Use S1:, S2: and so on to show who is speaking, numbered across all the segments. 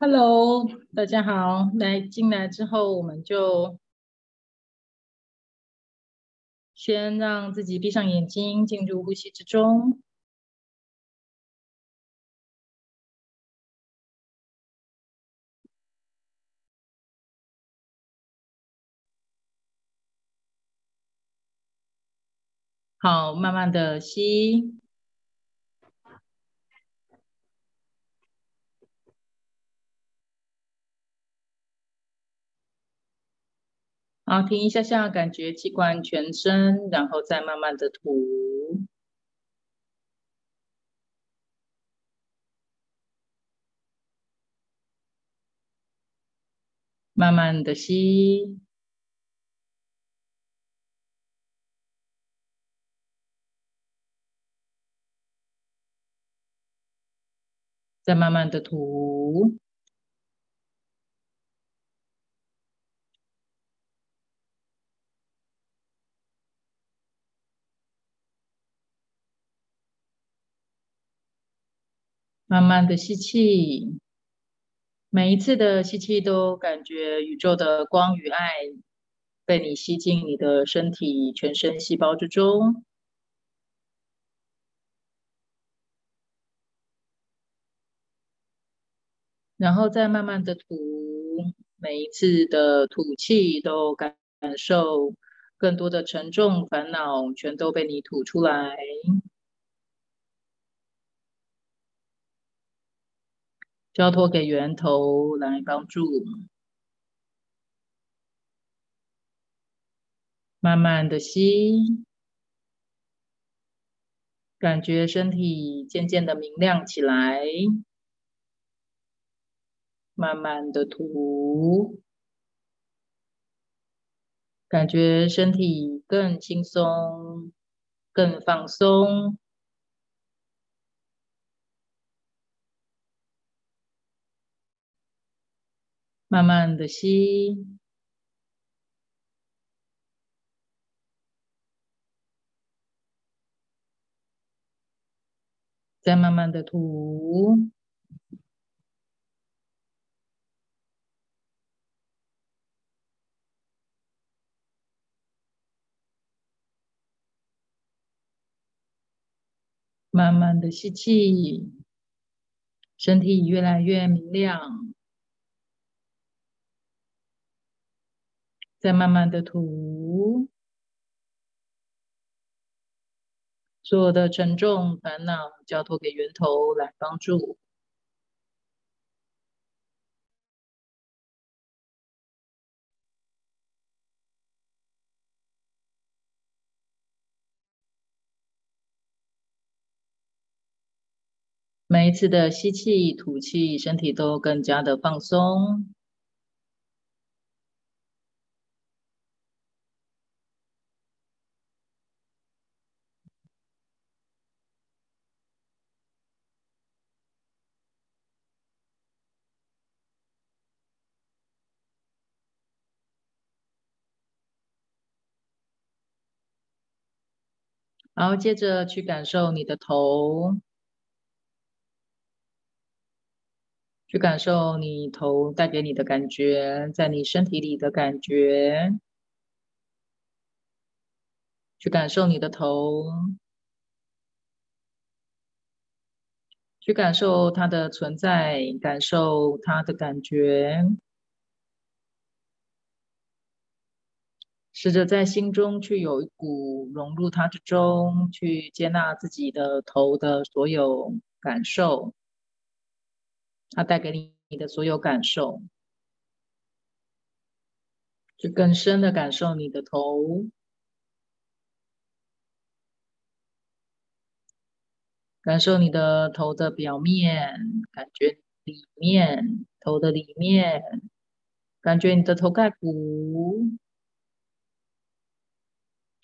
S1: Hello，大家好。来进来之后，我们就先让自己闭上眼睛，进入呼吸之中。好，慢慢的吸。好，停一下下，感觉气管全身，然后再慢慢的吐，慢慢的吸，再慢慢的吐。慢慢的吸气，每一次的吸气都感觉宇宙的光与爱被你吸进你的身体全身细胞之中，然后再慢慢的吐，每一次的吐气都感受更多的沉重烦恼全都被你吐出来。交托给源头来帮助，慢慢的吸，感觉身体渐渐的明亮起来，慢慢的吐，感觉身体更轻松，更放松。慢慢的吸，再慢慢的吐，慢慢的吸气，身体越来越明亮。再慢慢的吐，所有的沉重烦恼交托给源头来帮助。每一次的吸气、吐气，身体都更加的放松。然后接着去感受你的头，去感受你头带给你的感觉，在你身体里的感觉，去感受你的头，去感受它的存在，感受它的感觉。试着在心中去有一股融入它之中，去接纳自己的头的所有感受，它带给你你的所有感受，去更深的感受你的头，感受你的头的表面，感觉里面头的里面，感觉你的头盖骨。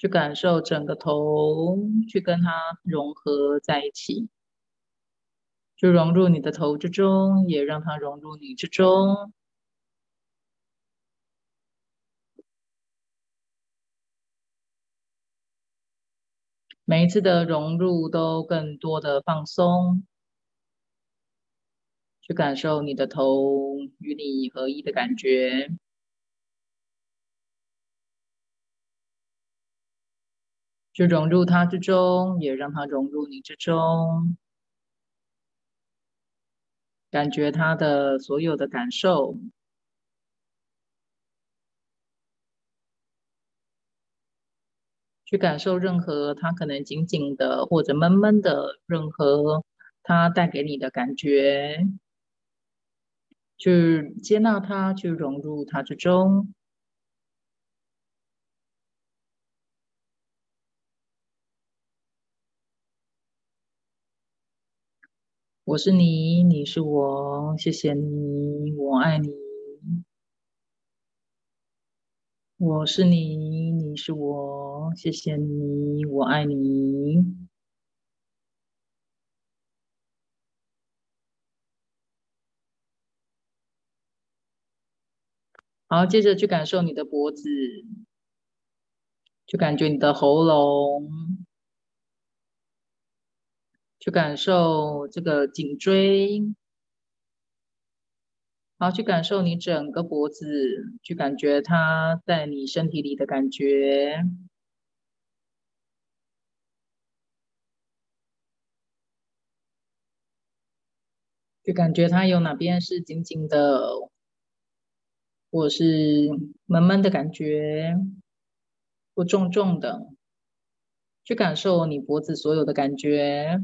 S1: 去感受整个头，去跟它融合在一起，就融入你的头之中，也让它融入你之中。每一次的融入都更多的放松，去感受你的头与你合一的感觉，去融入它之中，也让它融入你之中，感觉它的所有的感受。去感受任何它可能紧紧的或者闷闷的，任何它带给你的感觉，去接纳它，去融入它之中。我是你，你是我，谢谢你，我爱你。我是你，你是我，谢谢你，我爱你。好，接着去感受你的脖子，去感觉你的喉咙，去感受这个颈椎。好，去感受你整个脖子，去感觉它在你身体里的感觉，去感觉它有哪边是紧紧的，或是闷闷的感觉，或重重的，去感受你脖子所有的感觉。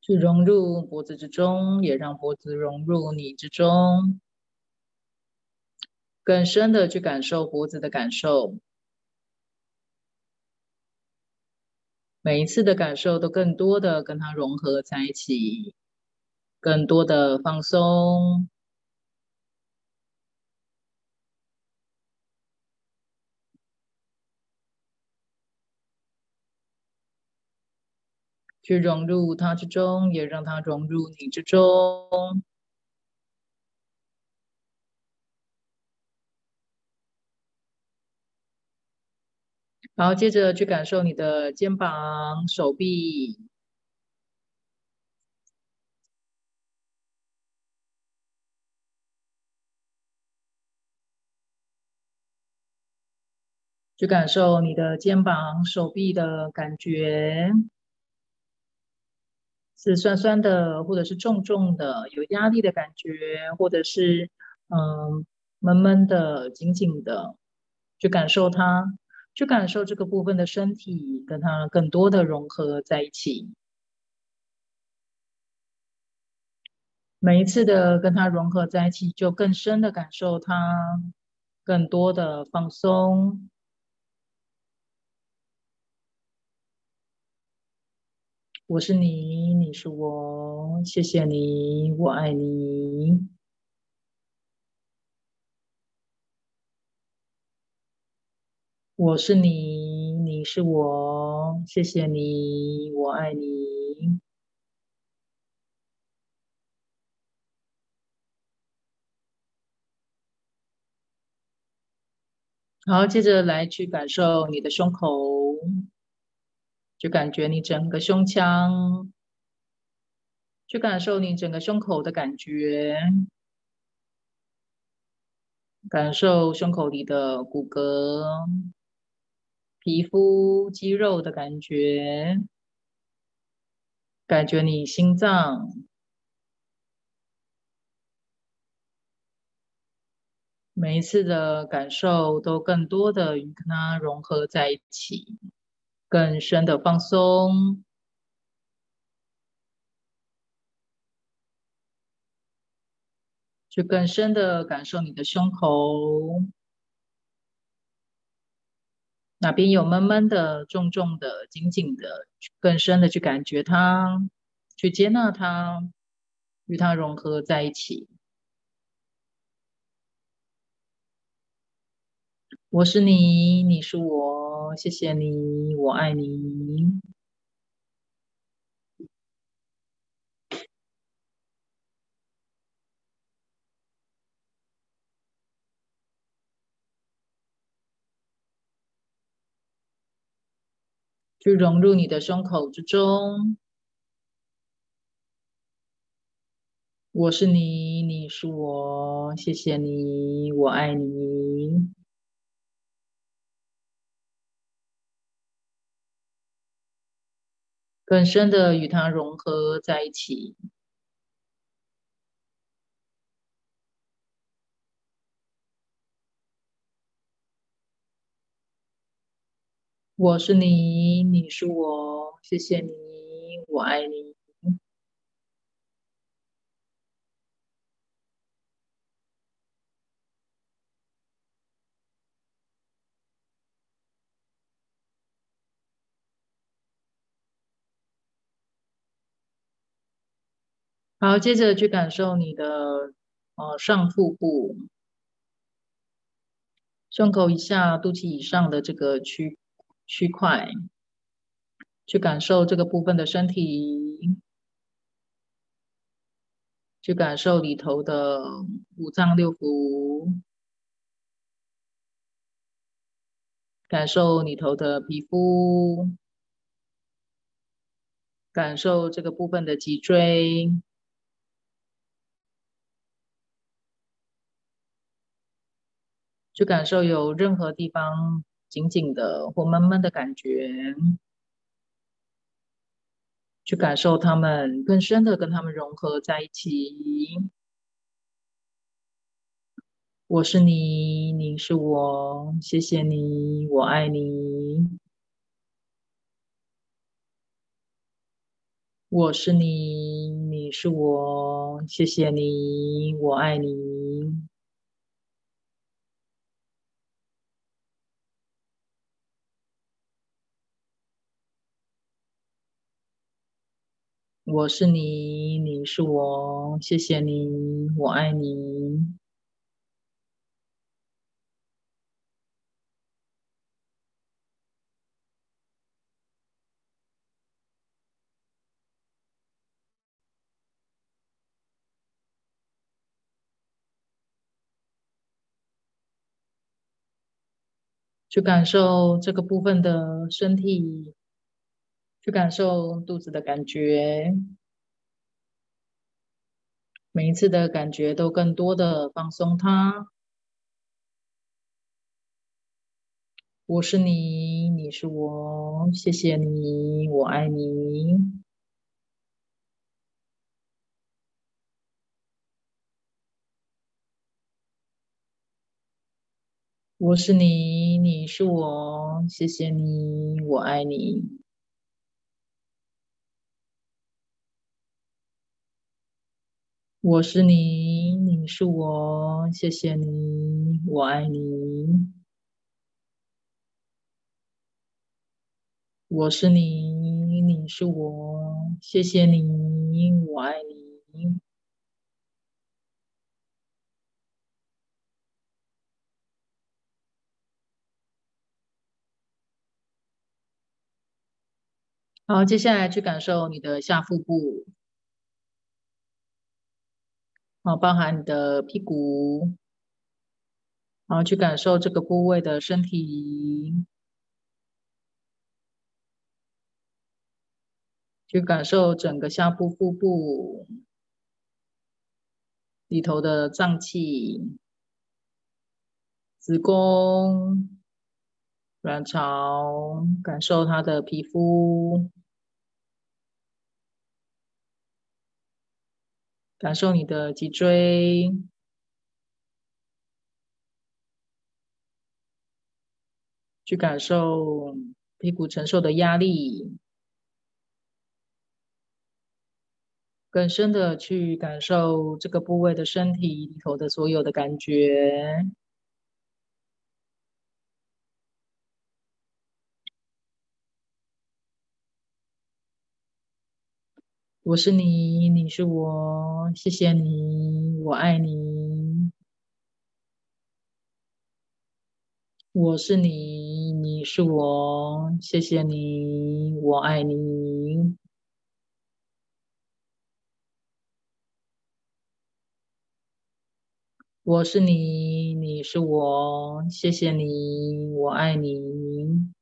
S1: 去融入脖子之中，也让脖子融入你之中，更深的去感受脖子的感受。每一次的感受都更多的跟它融合在一起，更多的放松。去融入它之中，也让它融入你之中。然后接着去感受你的肩膀、手臂，去感受你的肩膀、手臂的感觉。是酸酸的，或者是重重的，有压力的感觉，或者是嗯闷闷的、紧紧的，去感受它，去感受这个部分的身体跟它更多的融合在一起。每一次的跟它融合在一起，就更深的感受它，更多的放松。我是你，你是我，谢谢你，我爱你。我是你，你是我，谢谢你，我爱你。好，接着来去感受你的胸口。就感觉你整个胸腔，去感受你整个胸口的感觉，感受胸口里的骨骼、皮肤、肌肉的感觉，感觉你心脏，每一次的感受都更多的与它融合在一起。更深的放松，去更深的感受你的胸口，哪边有闷闷的、重重的、紧紧的，更深的去感觉它，去接纳它，与它融合在一起。我是你，你是我，谢谢你，我爱你。去融入你的胸口之中。我是你，你是我，谢谢你，我爱你。更深的与它融合在一起。我是你，你是我，谢谢你，我爱你。好，接着去感受你的呃上腹部、胸口以下、肚脐以上的这个区区块，去感受这个部分的身体，去感受里头的五脏六腑，感受里头的皮肤，感受这个部分的脊椎。去感受有任何地方紧紧的或闷闷的感觉，去感受它们更深的跟它们融合在一起。我是你，你是我，谢谢你，我爱你。我是你，你是我，谢谢你，我爱你。我是你，你是我，谢谢你，我爱你。去感受这个部分的身体。去感受肚子的感觉，每一次的感觉都更多的放松它。我是你，你是我，谢谢你，我爱你。我是你，你是我，谢谢你，我爱你。我是你，你是我，谢谢你，我爱你。我是你，你是我，谢谢你，我爱你。好，接下来去感受你的下腹部。好，包含你的屁股，然后去感受这个部位的身体，去感受整个下部腹部里头的脏器、子宫、卵巢，感受它的皮肤。感受你的脊椎，去感受屁股承受的压力，更深的去感受这个部位的身体里头的所有的感觉。我是你，你是我，谢谢你，我爱你。我是你，你是我，谢谢你，我爱你。我是你，你是我，谢谢你，我爱你。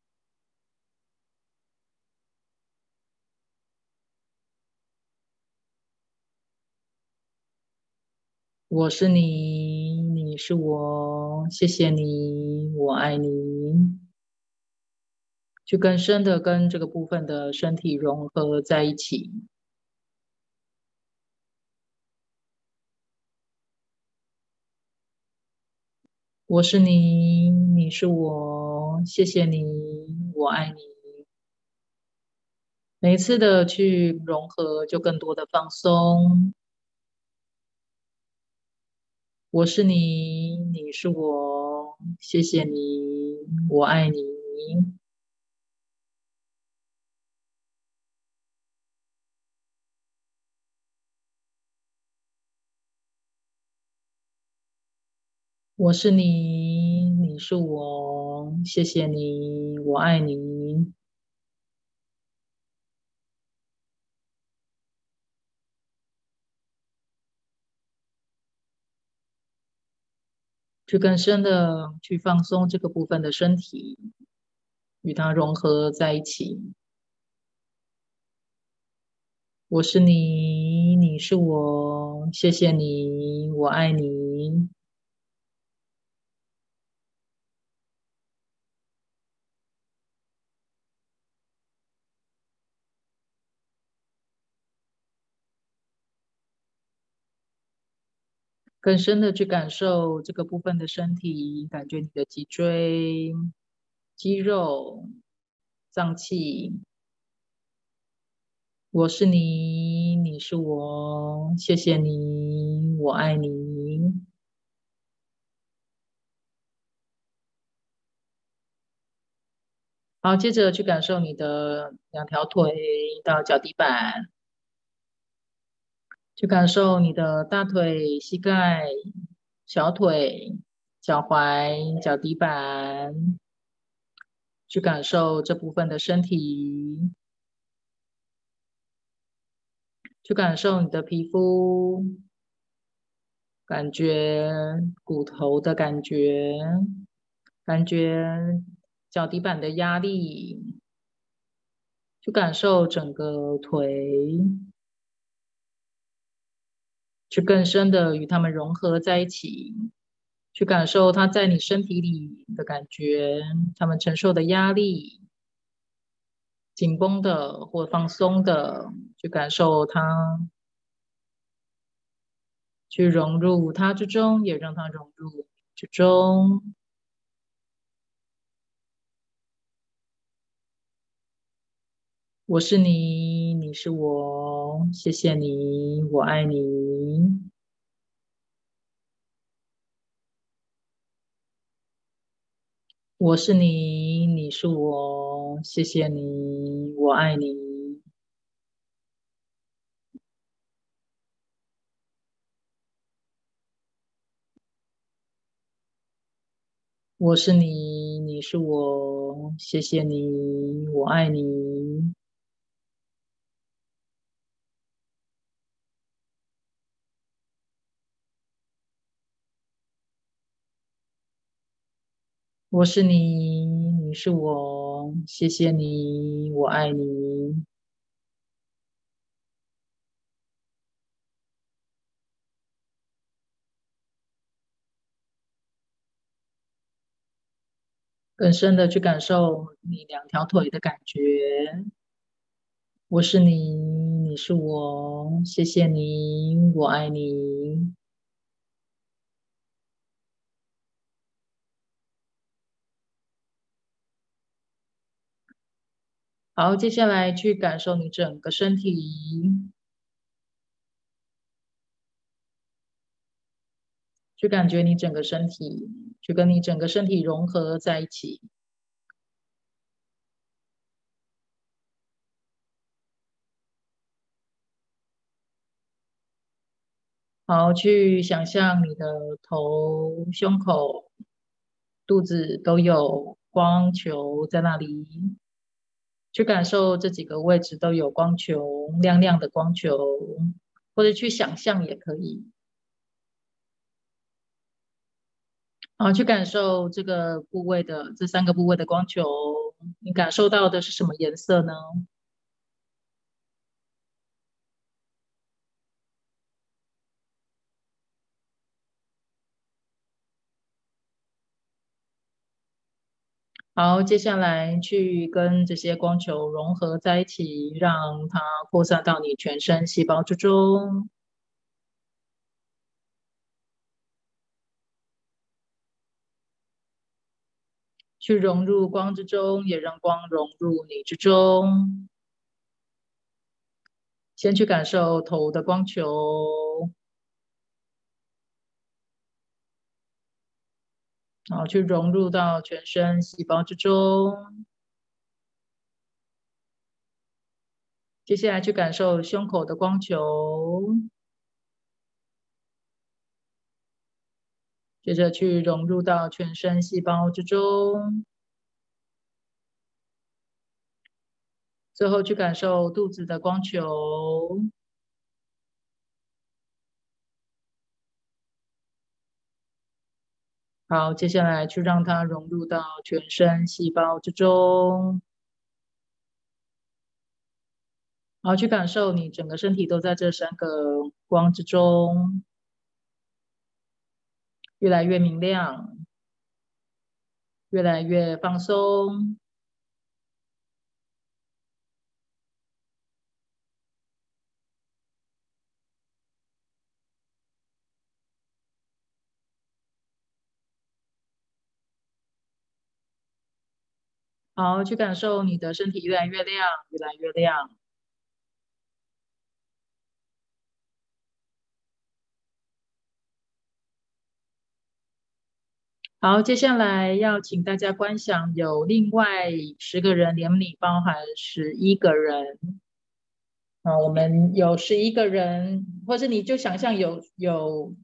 S1: 我是你，你是我，谢谢你，我爱你。去更深的跟这个部分的身体融合在一起。我是你，你是我，谢谢你，我爱你。每一次的去融合，就更多的放松。我是你，你是我，谢谢你，我爱你。我是你，你是我，谢谢你，我爱你。去更深的去放松这个部分的身体，与它融合在一起。我是你，你是我，谢谢你，我爱你。更深的去感受这个部分的身体，感觉你的脊椎、肌肉、脏器。我是你，你是我，谢谢你，我爱你。好，接着去感受你的两条腿到脚底板。去感受你的大腿、膝盖、小腿、脚踝、脚底板，去感受这部分的身体，去感受你的皮肤，感觉骨头的感觉，感觉脚底板的压力，去感受整个腿。去更深的与他们融合在一起，去感受他在你身体里的感觉，他们承受的压力，紧绷的或放松的，去感受它，去融入它之中，也让它融入之中。我是你，你是我，谢谢你，我爱你。我是你，你是我，谢谢你，我爱你。我是你，你是我，谢谢你，我爱你。我是你，你是我，谢谢你，我爱你。更深的去感受你两条腿的感觉。我是你，你是我，谢谢你，我爱你。好，接下来去感受你整个身体，去感觉你整个身体，去跟你整个身体融合在一起。好，去想象你的头、胸口、肚子都有光球在那里。去感受这几个位置都有光球，亮亮的光球，或者去想象也可以。好，去感受这个部位的这三个部位的光球，你感受到的是什么颜色呢？好，接下来去跟这些光球融合在一起，让它扩散到你全身细胞之中，去融入光之中，也让光融入你之中。先去感受头的光球。好，去融入到全身细胞之中。接下来去感受胸口的光球，接着去融入到全身细胞之中，最后去感受肚子的光球。好，接下来去让它融入到全身细胞之中，好，去感受你整个身体都在这三个光之中，越来越明亮，越来越放松。好，去感受你的身体越来越亮，越来越亮。好，接下来要请大家观想，有另外十个人，连你包含十一个人。啊，我们有十一个人，或者你就想象有有。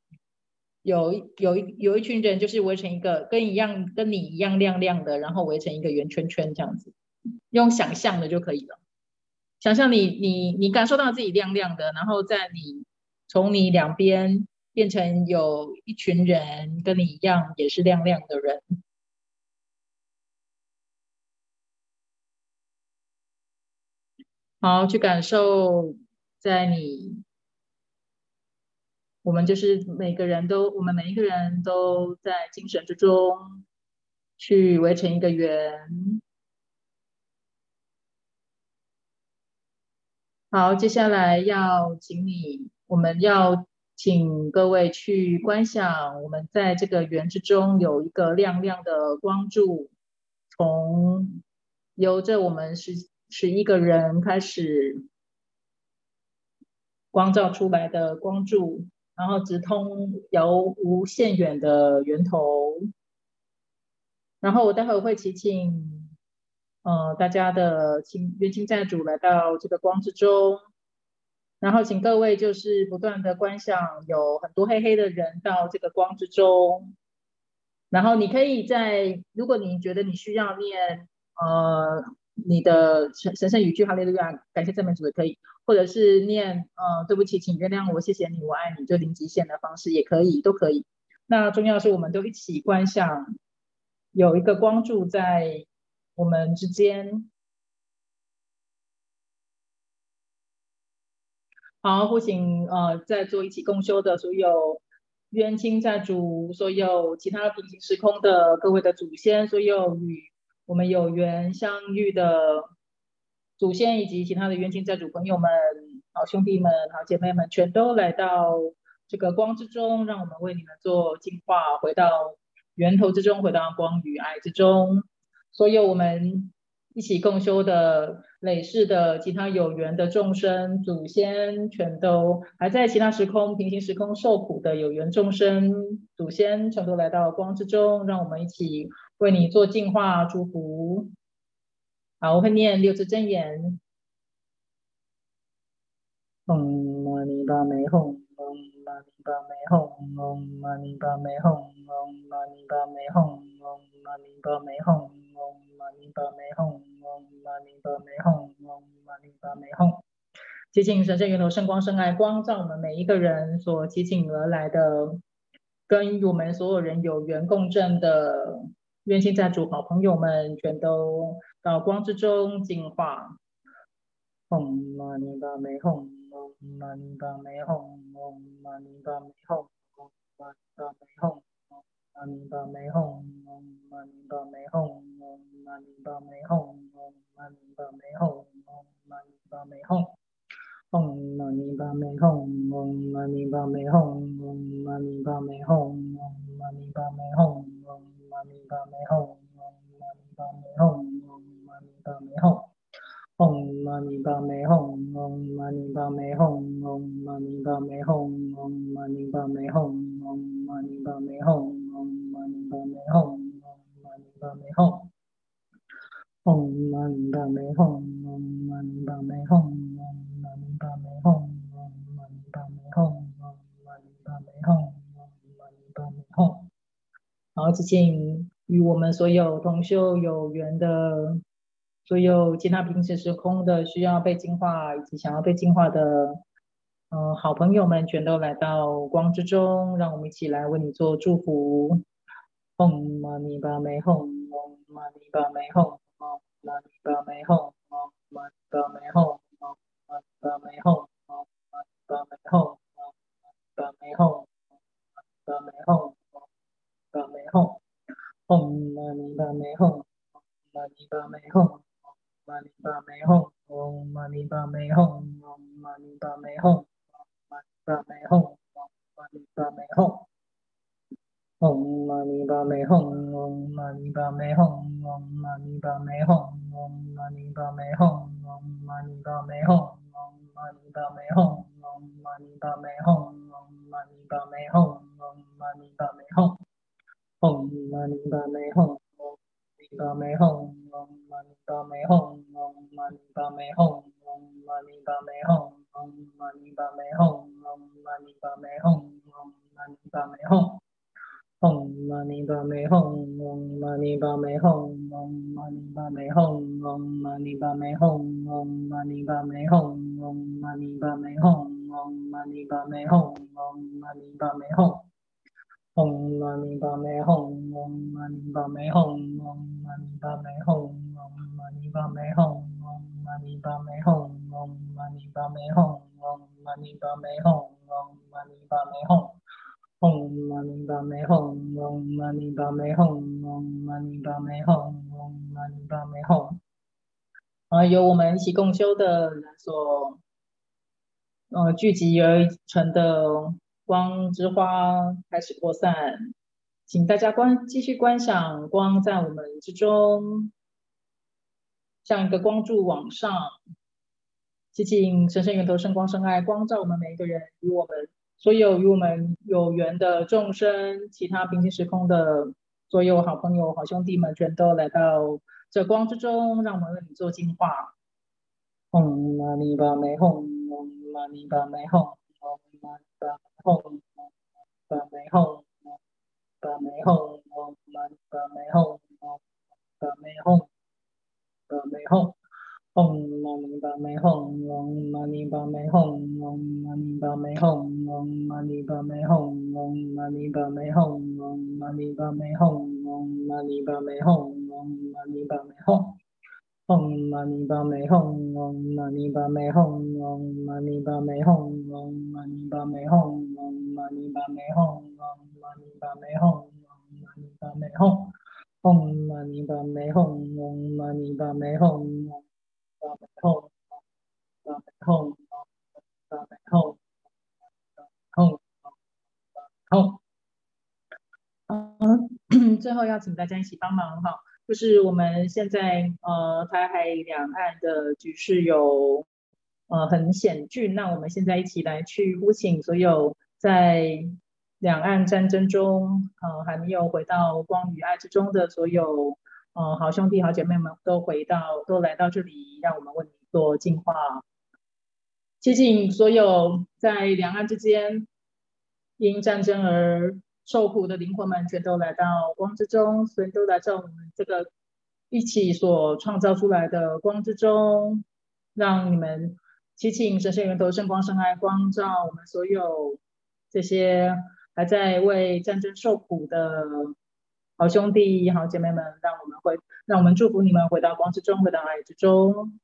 S1: 有有一有一群人，就是围成一个跟一样跟你一样亮亮的，然后围成一个圆圈圈这样子，用想象的就可以了。想象你你你感受到自己亮亮的，然后在你从你两边变成有一群人跟你一样也是亮亮的人，好去感受在你。我们就是每个人都，我们每一个人都在精神之中去围成一个圆。好，接下来要请你，我们要请各位去观想，我们在这个圆之中有一个亮亮的光柱，从由着我们十十一个人开始光照出来的光柱。然后直通由无限远的源头，然后我待会会祈请，呃，大家的亲冤亲债主来到这个光之中，然后请各位就是不断的观想，有很多黑黑的人到这个光之中，然后你可以在，如果你觉得你需要念，呃。你的神神圣语句哈利路亚，感谢赞美主的可以，或者是念呃对不起，请原谅我，谢谢你，我爱你，就零极限的方式也可以，都可以。那重要是我们都一起观想，有一个光柱在我们之间。好，或请呃在座一起共修的所有冤亲债主，所有其他平行时空的各位的祖先，所有与。我们有缘相遇的祖先以及其他的冤亲债主朋友们、好兄弟们、好姐妹们，全都来到这个光之中，让我们为你们做净化，回到源头之中，回到光与爱之中。所有我们一起共修的累世的其他有缘的众生、祖先，全都还在其他时空、平行时空受苦的有缘众生、祖先，全都来到光之中，让我们一起。为你做净化祝福，好，我会念六字真言。嗡嘛呢叭咪吽，嗡嘛呢叭咪吽，嗡嘛呢叭咪吽，嗡嘛呢叭咪吽，嗡嘛呢叭咪吽，嗡嘛呢叭咪吽，嗡嘛呢叭咪吽，嗡嘛呢叭咪吽。接近神圣源头圣光圣爱光照我们每一个人所提醒而来的，跟我们所有人有缘共振的。愿亲在主好朋友们全都到光之中净化。嗡嘛呢叭咪吽，嗡嘛呢叭咪吽，嗡嘛呢叭咪吽，好，致敬与我们所有同修有缘的。所有其他平行时空的需要被净化以及想要被净化的，嗯，好朋友们全都来到光之中，让我们一起来为你做祝福。嗡嘛呢叭咪吽，嗡嘛呢叭咪吽，嗡嘛呢叭咪吽，嗡嘛呢叭咪吽，吽，嗡嘛呢叭咪吽，嗡嘛呢叭咪吽，嗡嘛呢叭咪吽，嗡嘛呢叭咪吽，嗡嘛呢叭咪吽。吽嘛呢叭咪吽，嗡嘛呢叭咪吽，嗡嘛呢叭咪吽，嗡嘛呢叭咪吽，嗡嘛呢叭咪吽，嗡嘛呢叭咪吽，嗡嘛呢叭咪吽，嗡嘛呢叭咪吽。嗡嘛呢叭咪吽，嗡嘛呢叭咪吽，嗡嘛呢叭咪吽，嗡嘛呢叭咪吽，嗡嘛呢叭咪吽，嗡嘛呢叭咪吽，嗡嘛呢叭咪吽，嗡嘛呢叭咪吽，嗡嘛呢叭咪吽，啊，由我们一起共修的人所，呃，聚集而成的。光之花开始扩散，请大家观继续观想光在我们之中，像一个光柱往上，接近神圣源头圣光圣爱光照我们每一个人，与我们所有与我们有缘的众生，其他平行时空的所有好朋友、好兄弟们，全都来到这光之中，让我们为你做净化。嗡嘛呢叭咪吽，嗡嘛呢叭咪吽，嗡嘛呢叭。home from my home from my home from my home from my home from my home Om Mani Padme Hum, Om Mani Padme Hum, Om Mani Padme Hum, Om Mani Padme Hum, Om Mani Padme Hum, Om Mani Padme Hum, Om Mani Padme Hum, Om Mani Padme Hum. 嗡嘛呢叭咪吽，嗡嘛呢叭咪吽，嗡嘛呢叭咪吽，嗡嘛呢叭咪吽，嗡嘛呢叭咪吽，嗡嘛呢叭咪吽，嗡嘛呢叭咪吽，嗡嘛呢叭咪吽，嗡嘛呢叭咪吽，嗡嘛呢叭咪吽，嗡嘛呢叭咪吽。嗯，最后要请大家一起帮忙哈。就是我们现在呃，台海两岸的局势有呃很险峻，那我们现在一起来去呼请所有在两岸战争中呃还没有回到光与爱之中的所有呃好兄弟好姐妹们，都回到都来到这里，让我们为你做净化，接近所有在两岸之间因战争而。受苦的灵魂们全都来到光之中，全都来到我们这个一起所创造出来的光之中，让你们祈请神圣源头圣光圣爱光照我们所有这些还在为战争受苦的好兄弟、好姐妹们，让我们回，让我们祝福你们回到光之中，回到爱之中。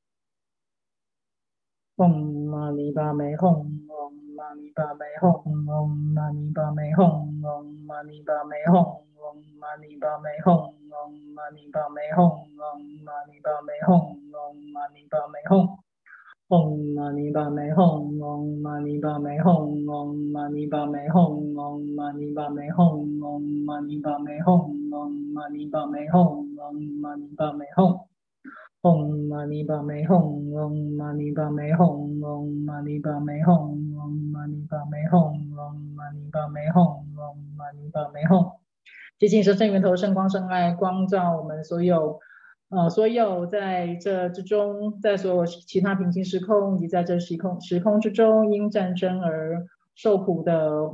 S1: 嗡嘛呢叭咪吽，嗡嘛呢叭咪吽，嗡嘛呢叭咪吽，嗡嘛呢叭咪吽，嗡嘛呢叭咪吽，嗡嘛呢叭咪吽，嗡嘛呢叭咪吽，嗡嘛呢叭咪吽。唵嘛呢叭咪吽，唵嘛呢叭咪吽，唵嘛呢叭咪吽，唵嘛呢叭咪吽，唵嘛呢叭咪吽，唵嘛呢叭咪吽，唵嘛呢叭咪吽。嗡嘛呢叭咪吽，嗡嘛呢叭咪吽，嗡嘛呢叭咪吽，嗡嘛呢叭咪吽，嗡嘛呢叭咪吽，嗡嘛呢叭咪吽。接近神圣源头，圣光圣爱，光照我们所有，呃，所有在这之中，在所有其他平行时空以及在这时空时空之中因战争而受苦的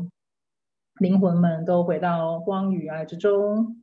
S1: 灵魂们，都回到光与爱之中。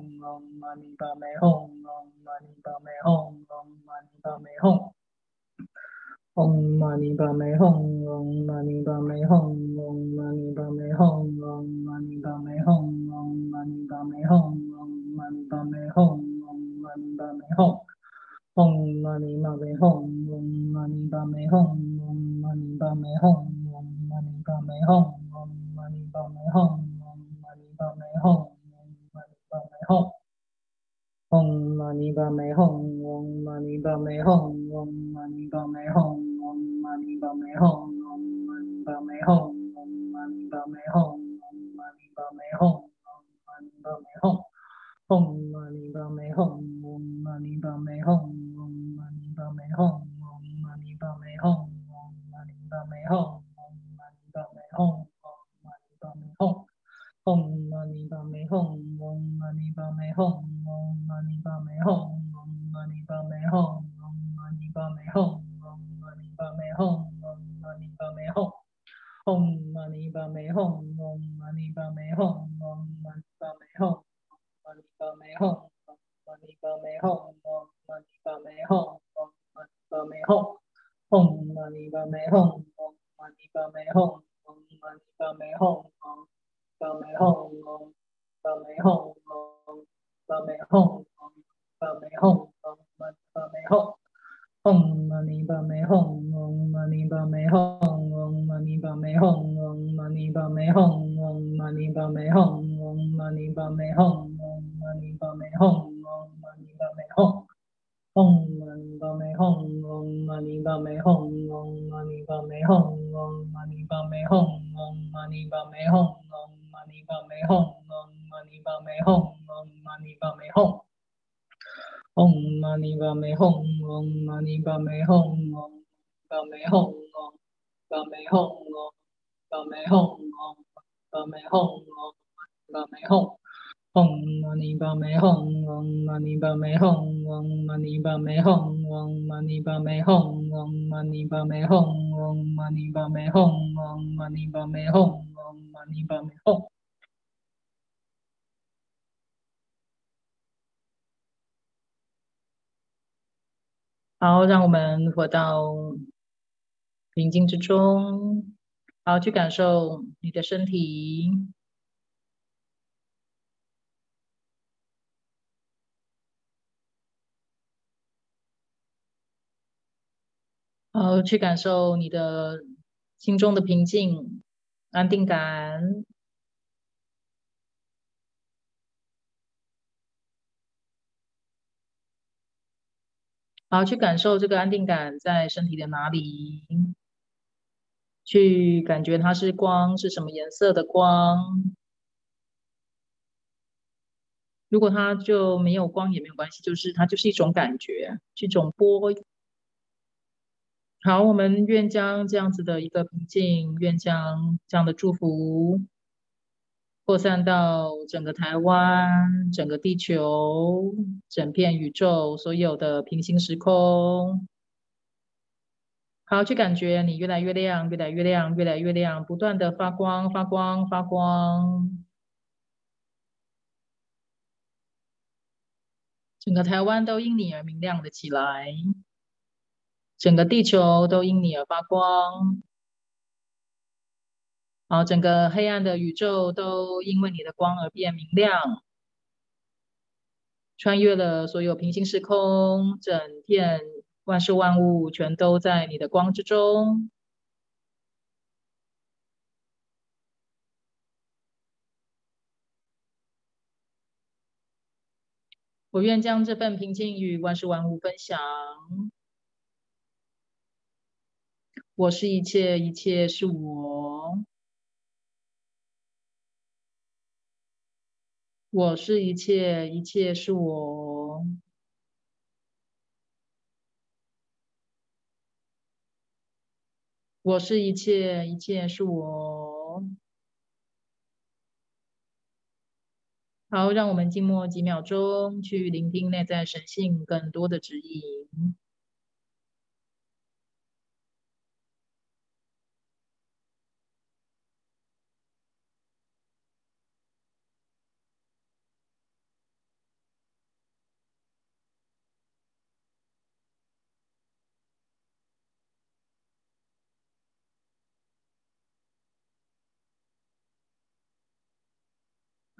S1: ba me hong long money ba me hong long money ba me hong long money ba me hong hong money ba me hong long money ba me hong long ba me hong long ba me hong long ba me hong long ba 嗡叭咪吽。嗡嘛呢叭咪吽，嗡嘛呢叭咪吽，嗡嘛呢叭咪吽，嗡嘛呢叭咪吽，嗡嘛呢叭咪吽，嗡嘛呢叭咪吽，嗡嘛呢叭咪吽，嗡嘛呢叭咪吽。好，让我们回到平静之中，好，去感受你的身体。好去感受你的心中的平静安定感。好去感受这个安定感在身体的哪里？去感觉它是光是什么颜色的光？如果它就没有光也没有关系就是它就是一种感觉这种波好，我们愿将这样子的一个平静，愿将这样的祝福扩散到整个台湾、整个地球、整片宇宙所有的平行时空。好，去感觉你越来越亮，越来越亮，越来越亮，不断的发光，发光，发光。整个台湾都因你而明亮了起来，整个地球都因你而发光，好，整个黑暗的宇宙都因为你的光而变明亮，穿越了所有平行时空，整片万事万物全都在你的光之中。我愿将这份平静与万事万物分享。我是一切，一切是我。我是一切，一切是我。我是一切，一切是我。好，让我们静默几秒钟，去聆听内在神性更多的指引。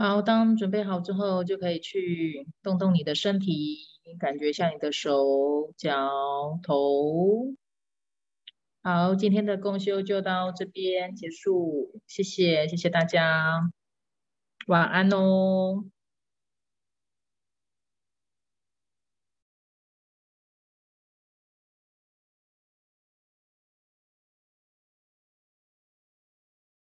S1: 好，当准备好之后，就可以去动动你的身体，感觉一下你的手脚头。好，今天的共修就到这边结束，谢谢，谢谢大家，晚安哦。